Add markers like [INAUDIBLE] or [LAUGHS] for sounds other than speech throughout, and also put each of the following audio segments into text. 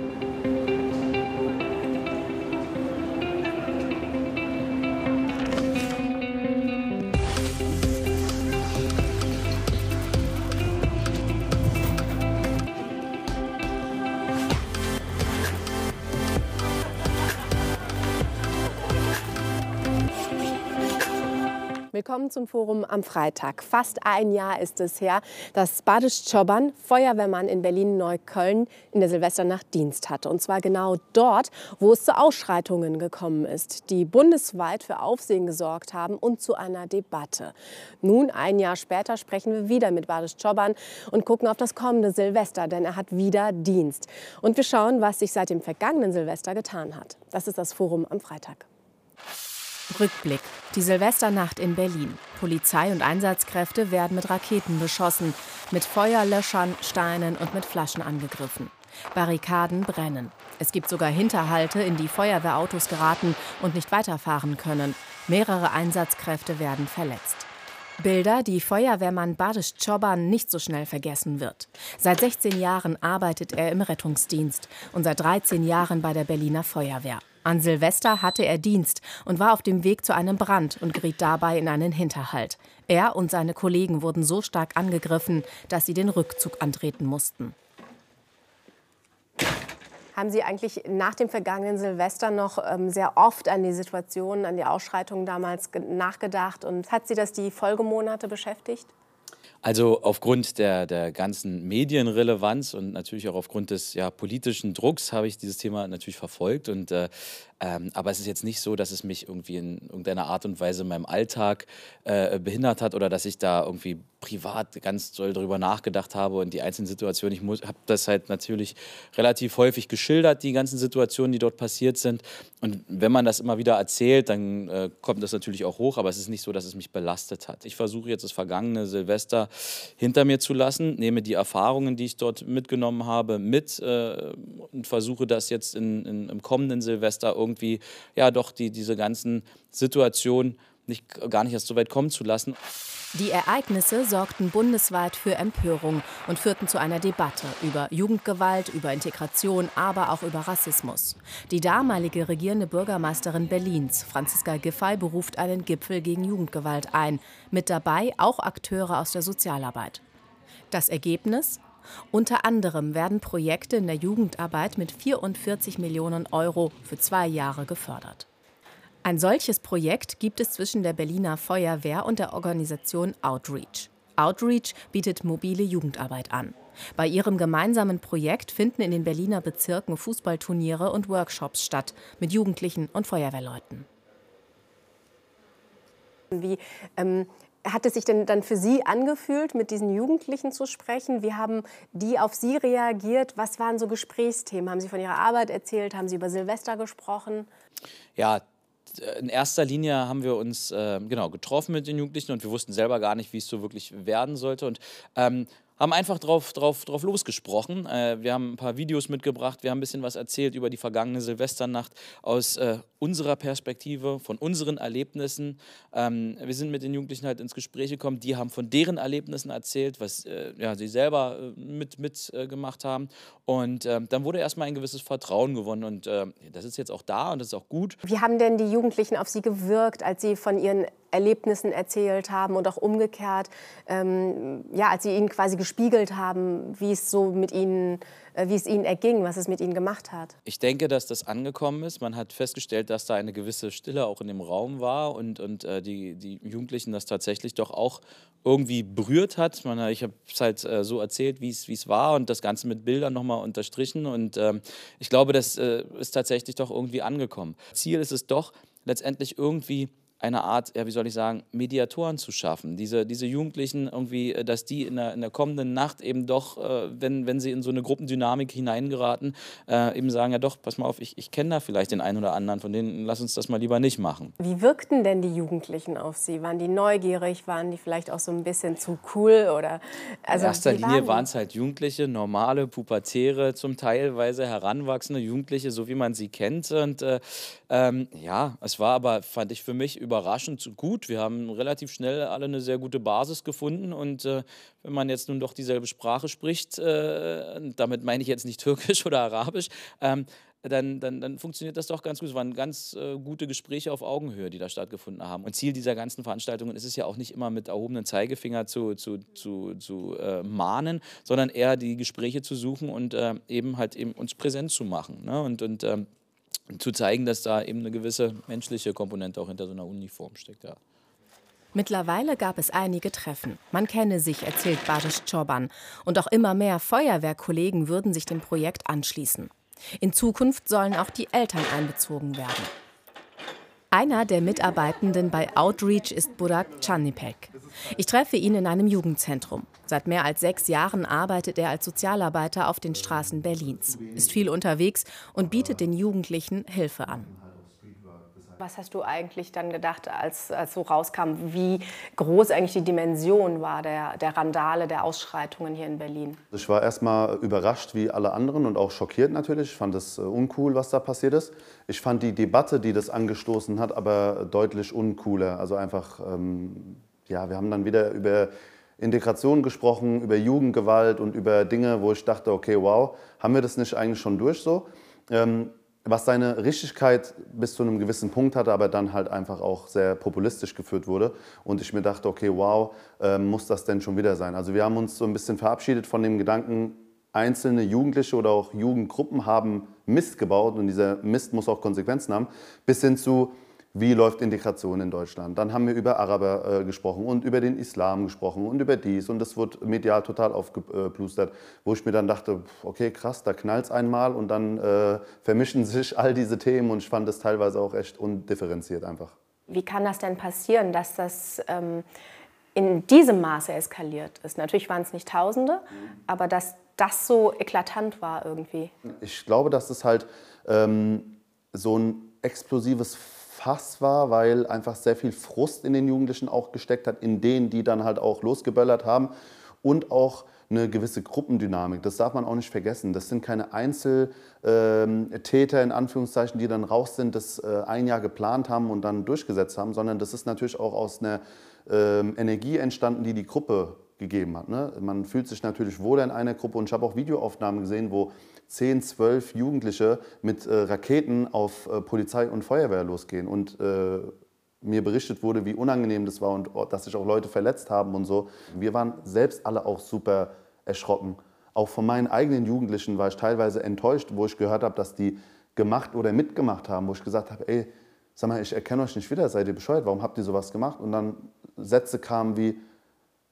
Thank you. Willkommen zum Forum am Freitag. Fast ein Jahr ist es her, dass Badisch Çoban, Feuerwehrmann in Berlin-Neukölln, in der Silvesternacht Dienst hatte. Und zwar genau dort, wo es zu Ausschreitungen gekommen ist, die bundesweit für Aufsehen gesorgt haben und zu einer Debatte. Nun, ein Jahr später, sprechen wir wieder mit Badisch Çoban und gucken auf das kommende Silvester, denn er hat wieder Dienst. Und wir schauen, was sich seit dem vergangenen Silvester getan hat. Das ist das Forum am Freitag. Rückblick. Die Silvesternacht in Berlin. Polizei und Einsatzkräfte werden mit Raketen beschossen, mit Feuerlöschern, Steinen und mit Flaschen angegriffen. Barrikaden brennen. Es gibt sogar Hinterhalte, in die Feuerwehrautos geraten und nicht weiterfahren können. Mehrere Einsatzkräfte werden verletzt. Bilder, die Feuerwehrmann Badisch Çoban nicht so schnell vergessen wird. Seit 16 Jahren arbeitet er im Rettungsdienst und seit 13 Jahren bei der Berliner Feuerwehr. An Silvester hatte er Dienst und war auf dem Weg zu einem Brand und geriet dabei in einen Hinterhalt. Er und seine Kollegen wurden so stark angegriffen, dass sie den Rückzug antreten mussten. Haben Sie eigentlich nach dem vergangenen Silvester noch ähm, sehr oft an die Situation, an die Ausschreitungen damals nachgedacht? Und hat Sie das die Folgemonate beschäftigt? Also aufgrund der, der ganzen Medienrelevanz und natürlich auch aufgrund des ja, politischen Drucks habe ich dieses Thema natürlich verfolgt. Und, äh, ähm, aber es ist jetzt nicht so, dass es mich irgendwie in irgendeiner Art und Weise in meinem Alltag äh, behindert hat oder dass ich da irgendwie privat ganz doll darüber nachgedacht habe und die einzelnen Situationen. Ich habe das halt natürlich relativ häufig geschildert, die ganzen Situationen, die dort passiert sind. Und wenn man das immer wieder erzählt, dann äh, kommt das natürlich auch hoch, aber es ist nicht so, dass es mich belastet hat. Ich versuche jetzt das vergangene Silvester hinter mir zu lassen, nehme die Erfahrungen, die ich dort mitgenommen habe, mit äh, und versuche das jetzt in, in, im kommenden Silvester irgendwie, ja doch, die, diese ganzen Situationen nicht, gar nicht erst so weit kommen zu lassen. Die Ereignisse sorgten bundesweit für Empörung und führten zu einer Debatte über Jugendgewalt, über Integration, aber auch über Rassismus. Die damalige regierende Bürgermeisterin Berlins, Franziska Giffey, beruft einen Gipfel gegen Jugendgewalt ein. Mit dabei auch Akteure aus der Sozialarbeit. Das Ergebnis? Unter anderem werden Projekte in der Jugendarbeit mit 44 Millionen Euro für zwei Jahre gefördert. Ein solches Projekt gibt es zwischen der Berliner Feuerwehr und der Organisation Outreach. Outreach bietet mobile Jugendarbeit an. Bei ihrem gemeinsamen Projekt finden in den Berliner Bezirken Fußballturniere und Workshops statt mit Jugendlichen und Feuerwehrleuten. Wie ähm, hat es sich denn dann für Sie angefühlt, mit diesen Jugendlichen zu sprechen? Wie haben die auf Sie reagiert? Was waren so Gesprächsthemen? Haben Sie von Ihrer Arbeit erzählt? Haben Sie über Silvester gesprochen? Ja, in erster Linie haben wir uns äh, genau getroffen mit den Jugendlichen und wir wussten selber gar nicht, wie es so wirklich werden sollte. Und ähm, haben einfach drauf, drauf, drauf losgesprochen. Äh, wir haben ein paar Videos mitgebracht, wir haben ein bisschen was erzählt über die vergangene Silvesternacht aus äh, unserer Perspektive, von unseren Erlebnissen. Ähm, wir sind mit den Jugendlichen halt ins Gespräch gekommen, die haben von deren Erlebnissen erzählt, was äh, ja, sie selber äh, mit, mit äh, haben. Und ähm, dann wurde erstmal ein gewisses Vertrauen gewonnen und äh, das ist jetzt auch da und das ist auch gut. Wie haben denn die Jugendlichen auf Sie gewirkt, als Sie von Ihren Erlebnissen erzählt haben und auch umgekehrt, ähm, ja, als sie ihnen quasi gespiegelt haben, wie es so mit ihnen, äh, wie es ihnen erging, was es mit ihnen gemacht hat. Ich denke, dass das angekommen ist. Man hat festgestellt, dass da eine gewisse Stille auch in dem Raum war und, und äh, die, die Jugendlichen das tatsächlich doch auch irgendwie berührt hat. Man, ich habe es halt äh, so erzählt, wie es war und das Ganze mit Bildern nochmal unterstrichen. Und ähm, ich glaube, das äh, ist tatsächlich doch irgendwie angekommen. Ziel ist es doch, letztendlich irgendwie eine Art, ja, wie soll ich sagen, Mediatoren zu schaffen. Diese, diese Jugendlichen irgendwie, äh, dass die in der, in der kommenden Nacht eben doch, äh, wenn, wenn sie in so eine Gruppendynamik hineingeraten, äh, eben sagen, ja doch, pass mal auf, ich, ich kenne da vielleicht den einen oder anderen, von denen lass uns das mal lieber nicht machen. Wie wirkten denn die Jugendlichen auf Sie? Waren die neugierig? Waren die vielleicht auch so ein bisschen zu cool? Oder, also, in erster Linie waren es halt Jugendliche, normale, pubertäre, zum teilweise heranwachsende Jugendliche, so wie man sie kennt. Und äh, ähm, ja, es war aber, fand ich für mich, überraschend gut. Wir haben relativ schnell alle eine sehr gute Basis gefunden. Und äh, wenn man jetzt nun doch dieselbe Sprache spricht, äh, damit meine ich jetzt nicht Türkisch [LAUGHS] oder Arabisch, ähm, dann, dann, dann funktioniert das doch ganz gut. Es waren ganz äh, gute Gespräche auf Augenhöhe, die da stattgefunden haben. Und Ziel dieser ganzen Veranstaltungen ist es ja auch nicht immer mit erhobenen Zeigefinger zu, zu, zu, zu äh, mahnen, sondern eher die Gespräche zu suchen und äh, eben halt eben uns präsent zu machen. Ne? Und, und ähm, zu zeigen, dass da eben eine gewisse menschliche Komponente auch hinter so einer Uniform steckt. Ja. Mittlerweile gab es einige Treffen. Man kenne sich, erzählt Badisch Choban. Und auch immer mehr Feuerwehrkollegen würden sich dem Projekt anschließen. In Zukunft sollen auch die Eltern einbezogen werden. Einer der Mitarbeitenden bei Outreach ist Burak Chanipek. Ich treffe ihn in einem Jugendzentrum. Seit mehr als sechs Jahren arbeitet er als Sozialarbeiter auf den Straßen Berlins, ist viel unterwegs und bietet den Jugendlichen Hilfe an. Was hast du eigentlich dann gedacht, als, als so rauskam, wie groß eigentlich die Dimension war der, der Randale, der Ausschreitungen hier in Berlin? Ich war erstmal überrascht wie alle anderen und auch schockiert natürlich. Ich fand es äh, uncool, was da passiert ist. Ich fand die Debatte, die das angestoßen hat, aber deutlich uncooler. Also einfach, ähm, ja, wir haben dann wieder über Integration gesprochen, über Jugendgewalt und über Dinge, wo ich dachte, okay, wow, haben wir das nicht eigentlich schon durch so? Ähm, was seine Richtigkeit bis zu einem gewissen Punkt hatte, aber dann halt einfach auch sehr populistisch geführt wurde. Und ich mir dachte, okay, wow, äh, muss das denn schon wieder sein? Also wir haben uns so ein bisschen verabschiedet von dem Gedanken, einzelne Jugendliche oder auch Jugendgruppen haben Mist gebaut und dieser Mist muss auch Konsequenzen haben, bis hin zu, wie läuft Integration in Deutschland. Dann haben wir über Araber äh, gesprochen und über den Islam gesprochen und über dies. Und das wurde medial total aufgeplustert, wo ich mir dann dachte, okay, krass, da knallt es einmal und dann äh, vermischen [LAUGHS] sich all diese Themen und ich fand das teilweise auch echt undifferenziert einfach. Wie kann das denn passieren, dass das ähm, in diesem Maße eskaliert ist? Natürlich waren es nicht Tausende, aber dass das so eklatant war irgendwie. Ich glaube, dass es halt ähm, so ein explosives Fass war, weil einfach sehr viel Frust in den Jugendlichen auch gesteckt hat, in denen, die dann halt auch losgeböllert haben und auch eine gewisse Gruppendynamik. Das darf man auch nicht vergessen. Das sind keine Einzeltäter in Anführungszeichen, die dann raus sind, das äh, ein Jahr geplant haben und dann durchgesetzt haben, sondern das ist natürlich auch aus einer ähm, Energie entstanden, die die Gruppe gegeben hat. Ne? Man fühlt sich natürlich wohler in einer Gruppe und ich habe auch Videoaufnahmen gesehen, wo 10, 12 Jugendliche mit äh, Raketen auf äh, Polizei und Feuerwehr losgehen und äh, mir berichtet wurde, wie unangenehm das war und oh, dass sich auch Leute verletzt haben und so. Wir waren selbst alle auch super erschrocken. Auch von meinen eigenen Jugendlichen war ich teilweise enttäuscht, wo ich gehört habe, dass die gemacht oder mitgemacht haben, wo ich gesagt habe, ey, sag mal, ich erkenne euch nicht wieder, seid ihr bescheuert, warum habt ihr sowas gemacht? Und dann Sätze kamen wie,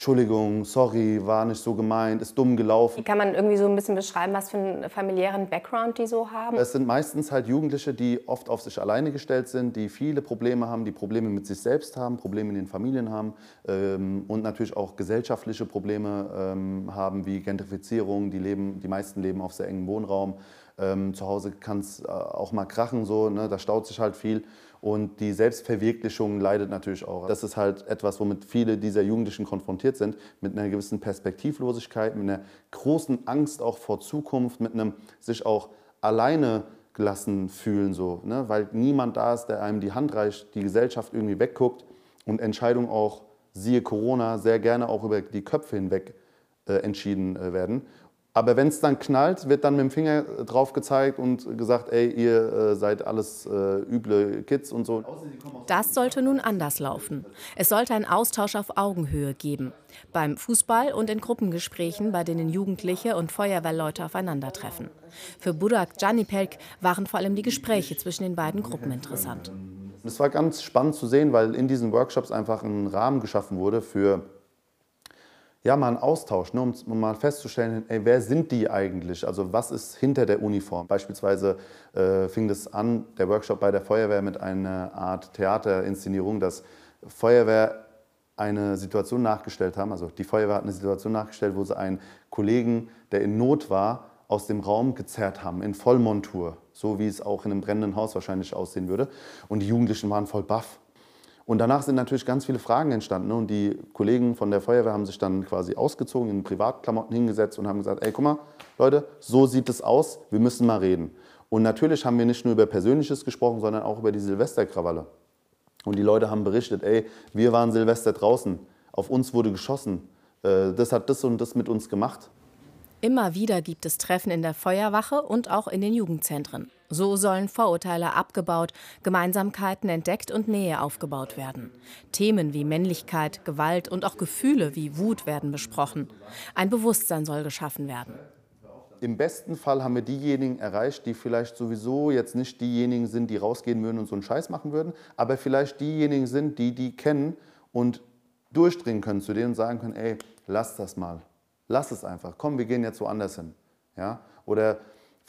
Entschuldigung, sorry, war nicht so gemeint, ist dumm gelaufen. Wie kann man irgendwie so ein bisschen beschreiben, was für einen familiären Background die so haben? Es sind meistens halt Jugendliche, die oft auf sich alleine gestellt sind, die viele Probleme haben, die Probleme mit sich selbst haben, Probleme in den Familien haben ähm, und natürlich auch gesellschaftliche Probleme ähm, haben, wie Gentrifizierung. Die, leben, die meisten leben auf sehr engem Wohnraum. Ähm, zu Hause kann es äh, auch mal krachen, so, ne? da staut sich halt viel. Und die Selbstverwirklichung leidet natürlich auch. Das ist halt etwas, womit viele dieser Jugendlichen konfrontiert sind, mit einer gewissen Perspektivlosigkeit, mit einer großen Angst auch vor Zukunft, mit einem sich auch alleine gelassen fühlen, so, ne? weil niemand da ist, der einem die Hand reicht, die Gesellschaft irgendwie wegguckt und Entscheidungen auch, siehe Corona, sehr gerne auch über die Köpfe hinweg äh, entschieden äh, werden. Aber wenn es dann knallt, wird dann mit dem Finger drauf gezeigt und gesagt, ey, ihr äh, seid alles äh, üble Kids und so. Das sollte nun anders laufen. Es sollte einen Austausch auf Augenhöhe geben. Beim Fußball und in Gruppengesprächen, bei denen Jugendliche und Feuerwehrleute aufeinandertreffen. Für Burak Janipelk waren vor allem die Gespräche zwischen den beiden Gruppen interessant. Es war ganz spannend zu sehen, weil in diesen Workshops einfach ein Rahmen geschaffen wurde für ja, mal einen Austausch, ne, um, um, mal festzustellen, ey, wer sind die eigentlich? Also was ist hinter der Uniform? Beispielsweise äh, fing das an, der Workshop bei der Feuerwehr mit einer Art Theaterinszenierung, dass Feuerwehr eine Situation nachgestellt haben, also die Feuerwehr hat eine Situation nachgestellt, wo sie einen Kollegen, der in Not war, aus dem Raum gezerrt haben, in Vollmontur, so wie es auch in einem brennenden Haus wahrscheinlich aussehen würde. Und die Jugendlichen waren voll baff. Und danach sind natürlich ganz viele Fragen entstanden. Ne? Und die Kollegen von der Feuerwehr haben sich dann quasi ausgezogen, in Privatklamotten hingesetzt und haben gesagt, ey, guck mal, Leute, so sieht es aus, wir müssen mal reden. Und natürlich haben wir nicht nur über Persönliches gesprochen, sondern auch über die Silvesterkrawalle. Und die Leute haben berichtet, ey, wir waren Silvester draußen, auf uns wurde geschossen, äh, das hat das und das mit uns gemacht. Immer wieder gibt es Treffen in der Feuerwache und auch in den Jugendzentren. So sollen Vorurteile abgebaut, Gemeinsamkeiten entdeckt und Nähe aufgebaut werden. Themen wie Männlichkeit, Gewalt und auch Gefühle wie Wut werden besprochen. Ein Bewusstsein soll geschaffen werden. Im besten Fall haben wir diejenigen erreicht, die vielleicht sowieso jetzt nicht diejenigen sind, die rausgehen würden und so einen Scheiß machen würden, aber vielleicht diejenigen sind, die die kennen und durchdringen können zu denen und sagen können, ey, lass das mal, lass es einfach, komm, wir gehen jetzt woanders hin. Ja? Oder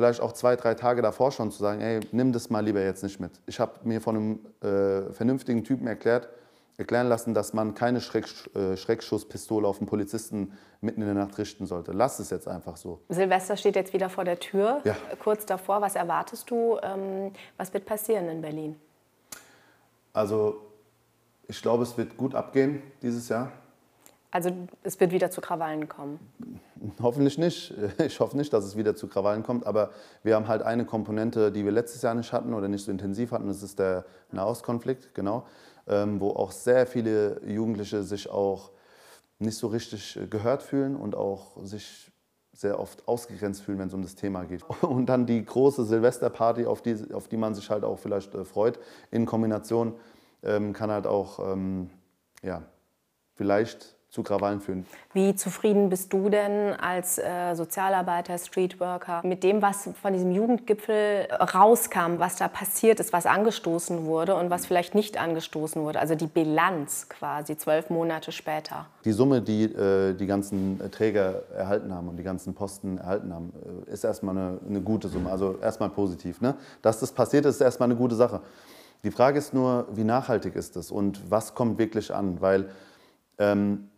vielleicht auch zwei, drei Tage davor schon zu sagen, ey, nimm das mal lieber jetzt nicht mit. Ich habe mir von einem äh, vernünftigen Typen erklärt, erklären lassen, dass man keine Schreck, äh, Schreckschusspistole auf einen Polizisten mitten in der Nacht richten sollte. Lass es jetzt einfach so. Silvester steht jetzt wieder vor der Tür, ja. kurz davor. Was erwartest du? Ähm, was wird passieren in Berlin? Also ich glaube, es wird gut abgehen dieses Jahr. Also es wird wieder zu Krawallen kommen? Hoffentlich nicht. [LAUGHS] Ich hoffe nicht, dass es wieder zu Krawallen kommt. Aber wir haben halt eine Komponente, die wir letztes Jahr nicht hatten oder nicht so intensiv hatten. Das ist der Nahostkonflikt, genau. Ähm, wo auch sehr viele Jugendliche sich auch nicht so richtig gehört fühlen und auch sich sehr oft ausgegrenzt fühlen, wenn es um das Thema geht. [LAUGHS] Und dann die große Silvesterparty, auf die, auf die man sich halt auch vielleicht äh, freut, in Kombination ähm, kann halt auch ähm, ja, vielleicht zu Krawallen führen. Wie zufrieden bist du denn als äh, Sozialarbeiter, Streetworker mit dem, was von diesem Jugendgipfel rauskam, was da passiert ist, was angestoßen wurde und was vielleicht nicht angestoßen wurde? Also die Bilanz quasi zwölf Monate später. Die Summe, die äh, die ganzen Träger erhalten haben und die ganzen Posten erhalten haben, äh, ist erstmal eine, eine gute Summe. Also erstmal positiv. Ne? Dass das passiert ist, ist erstmal eine gute Sache. Die Frage ist nur, wie nachhaltig ist das und was kommt wirklich an? Weil ähm,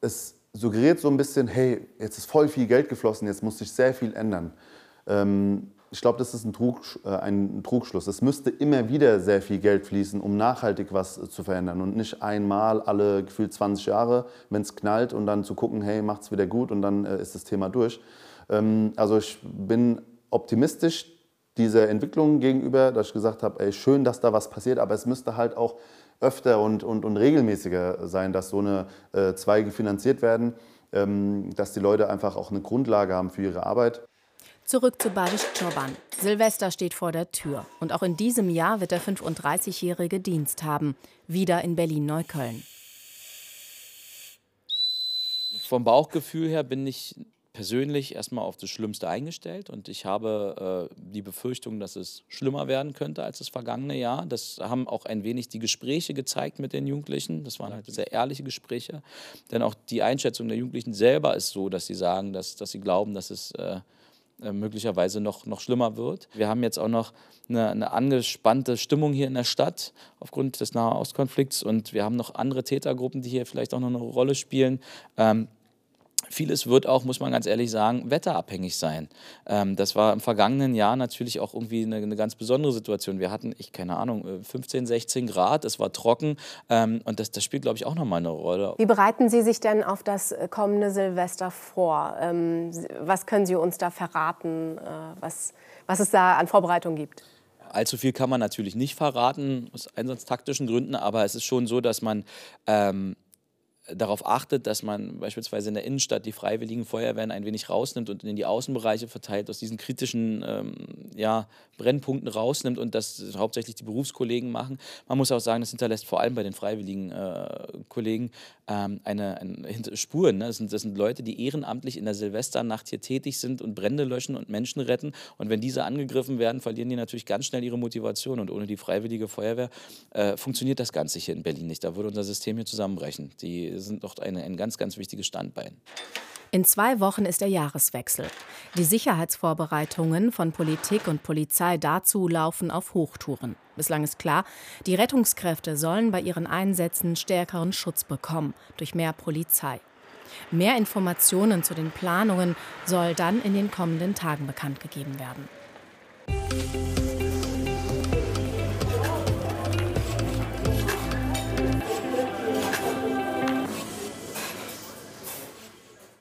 es suggeriert so ein bisschen, hey, jetzt ist voll viel Geld geflossen, jetzt muss sich sehr viel ändern. Ähm, ich glaube, das ist ein, Trug, äh, ein, Trugschluss. Es müsste immer wieder sehr viel Geld fließen, um nachhaltig was äh, zu verändern und nicht einmal alle gefühlt 20 Jahre, wenn es knallt und dann zu gucken, hey, macht es wieder gut und dann äh, ist das Thema durch. Ähm, also ich bin optimistisch dieser Entwicklung gegenüber, dass ich gesagt habe, ey, schön, dass da was passiert, aber es müsste halt auch öfter und, und, und regelmäßiger sein, dass so eine äh, Zweige finanziert werden, ähm, dass die Leute einfach auch eine Grundlage haben für ihre Arbeit. Zurück zu Badisch Çoban. Silvester steht vor der Tür. Und auch in diesem Jahr wird der 35-jährige Dienst haben. Wieder in Berlin-Neukölln. Vom Bauchgefühl her bin ich persönlich erstmal auf das Schlimmste eingestellt und ich habe äh, die Befürchtung, dass es schlimmer werden könnte als das vergangene Jahr. Das haben auch ein wenig die Gespräche gezeigt mit den Jugendlichen. Das waren halt sehr ehrliche Gespräche. Denn auch die Einschätzung der Jugendlichen selber ist so, dass sie sagen, dass, dass sie glauben, dass es äh, äh möglicherweise noch, noch schlimmer wird. Wir haben jetzt auch noch eine, eine, angespannte Stimmung hier in der Stadt aufgrund des Nahostkonflikts und wir haben noch andere Tätergruppen, die hier vielleicht auch noch eine Rolle spielen. Ähm, Vieles wird auch, muss man ganz ehrlich sagen, wetterabhängig sein. Ähm, das war im vergangenen Jahr natürlich auch irgendwie eine, eine, ganz besondere Situation. Wir hatten, ich keine Ahnung, 15, äh, 16 Grad, es war trocken ähm, und das, das spielt, glaube ich, auch nochmal eine Rolle. Wie bereiten Sie sich denn auf das kommende Silvester vor? Ähm, was können Sie uns da verraten, äh, was, was es da an Vorbereitung gibt? Allzu viel kann man natürlich nicht verraten, aus einsatztaktischen Gründen, aber es ist schon so, dass man ähm, darauf achtet, dass man beispielsweise in der Innenstadt die freiwilligen Feuerwehren ein wenig rausnimmt und in die Außenbereiche verteilt, aus diesen kritischen ähm, ja, Brennpunkten rausnimmt und das hauptsächlich die Berufskollegen machen. Man muss auch sagen, das hinterlässt vor allem bei den freiwilligen äh, Kollegen ähm, eine, eine Spuren. Ne? Das, sind, das sind Leute, die ehrenamtlich in der Silvesternacht hier tätig sind und Brände löschen und Menschen retten. Und wenn diese angegriffen werden, verlieren die natürlich ganz schnell ihre Motivation. Und ohne die freiwillige Feuerwehr äh, funktioniert das Ganze hier in Berlin nicht. Da würde unser System hier zusammenbrechen. Die sind doch eine, ein ganz, ganz wichtiges Standbein. In zwei Wochen ist der Jahreswechsel. Die Sicherheitsvorbereitungen von Politik und Polizei dazu laufen auf Hochtouren. Bislang ist klar, die Rettungskräfte sollen bei ihren Einsätzen stärkeren Schutz bekommen durch mehr Polizei. Mehr Informationen zu den Planungen soll dann in den kommenden Tagen bekannt gegeben werden.